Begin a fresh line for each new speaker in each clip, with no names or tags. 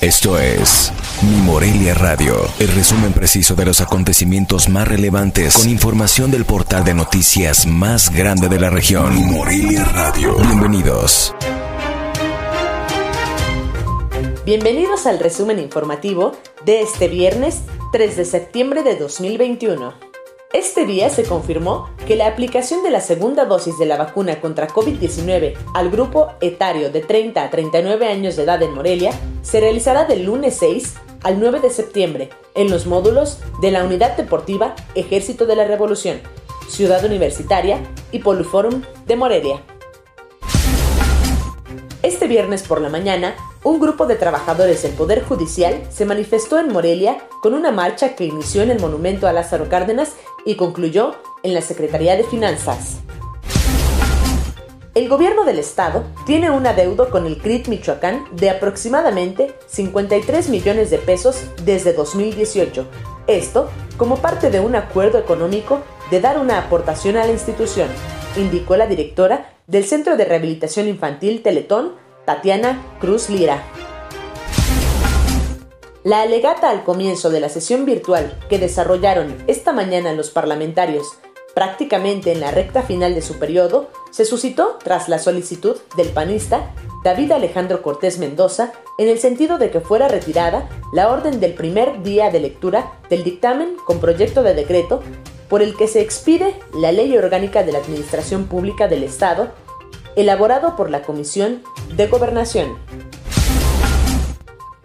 Esto es Mi Morelia Radio, el resumen preciso de los acontecimientos más relevantes con información del portal de noticias más grande de la región. Mi Morelia Radio. Bienvenidos.
Bienvenidos al resumen informativo de este viernes 3 de septiembre de 2021. Este día se confirmó que la aplicación de la segunda dosis de la vacuna contra COVID-19 al grupo etario de 30 a 39 años de edad en Morelia se realizará del lunes 6 al 9 de septiembre en los módulos de la Unidad Deportiva Ejército de la Revolución, Ciudad Universitaria y Poliforum de Morelia. Este viernes por la mañana, un grupo de trabajadores del Poder Judicial se manifestó en Morelia con una marcha que inició en el monumento a Lázaro Cárdenas y concluyó en la Secretaría de Finanzas. El gobierno del estado tiene un adeudo con el CRIT Michoacán de aproximadamente 53 millones de pesos desde 2018. Esto como parte de un acuerdo económico de dar una aportación a la institución, indicó la directora del Centro de Rehabilitación Infantil Teletón, Tatiana Cruz Lira. La alegata al comienzo de la sesión virtual que desarrollaron esta mañana los parlamentarios, prácticamente en la recta final de su periodo, se suscitó tras la solicitud del panista David Alejandro Cortés Mendoza en el sentido de que fuera retirada la orden del primer día de lectura del dictamen con proyecto de decreto por el que se expide la Ley Orgánica de la Administración Pública del Estado, elaborado por la Comisión de Gobernación.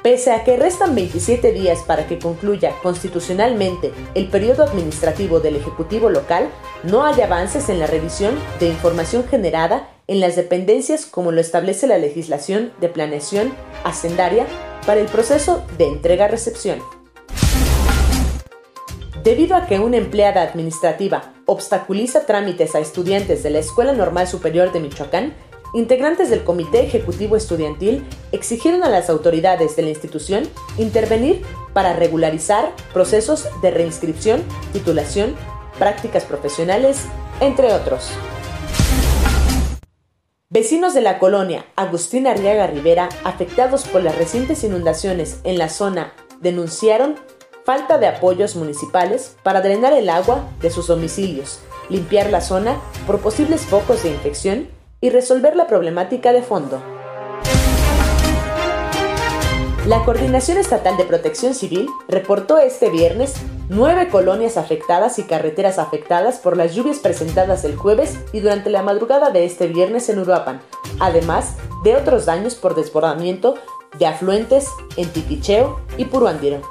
Pese a que restan 27 días para que concluya constitucionalmente el periodo administrativo del Ejecutivo local, no hay avances en la revisión de información generada en las dependencias como lo establece la legislación de planeación hacendaria para el proceso de entrega-recepción. Debido a que una empleada administrativa obstaculiza trámites a estudiantes de la Escuela Normal Superior de Michoacán, integrantes del Comité Ejecutivo Estudiantil exigieron a las autoridades de la institución intervenir para regularizar procesos de reinscripción, titulación, prácticas profesionales, entre otros. Vecinos de la colonia Agustín Arriaga Rivera, afectados por las recientes inundaciones en la zona, denunciaron falta de apoyos municipales para drenar el agua de sus domicilios, limpiar la zona por posibles focos de infección y resolver la problemática de fondo. La Coordinación Estatal de Protección Civil reportó este viernes nueve colonias afectadas y carreteras afectadas por las lluvias presentadas el jueves y durante la madrugada de este viernes en Uruapan, además de otros daños por desbordamiento de afluentes en Tiquicheo y Puruandiro.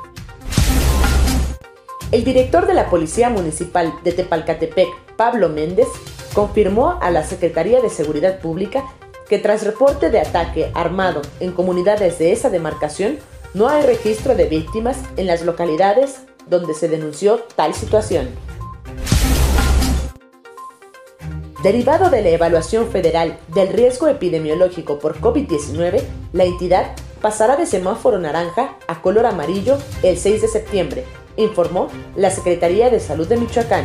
El director de la Policía Municipal de Tepalcatepec, Pablo Méndez, confirmó a la Secretaría de Seguridad Pública que tras reporte de ataque armado en comunidades de esa demarcación, no hay registro de víctimas en las localidades donde se denunció tal situación. Derivado de la evaluación federal del riesgo epidemiológico por COVID-19, la entidad pasará de semáforo naranja a color amarillo el 6 de septiembre, informó la Secretaría de Salud de Michoacán.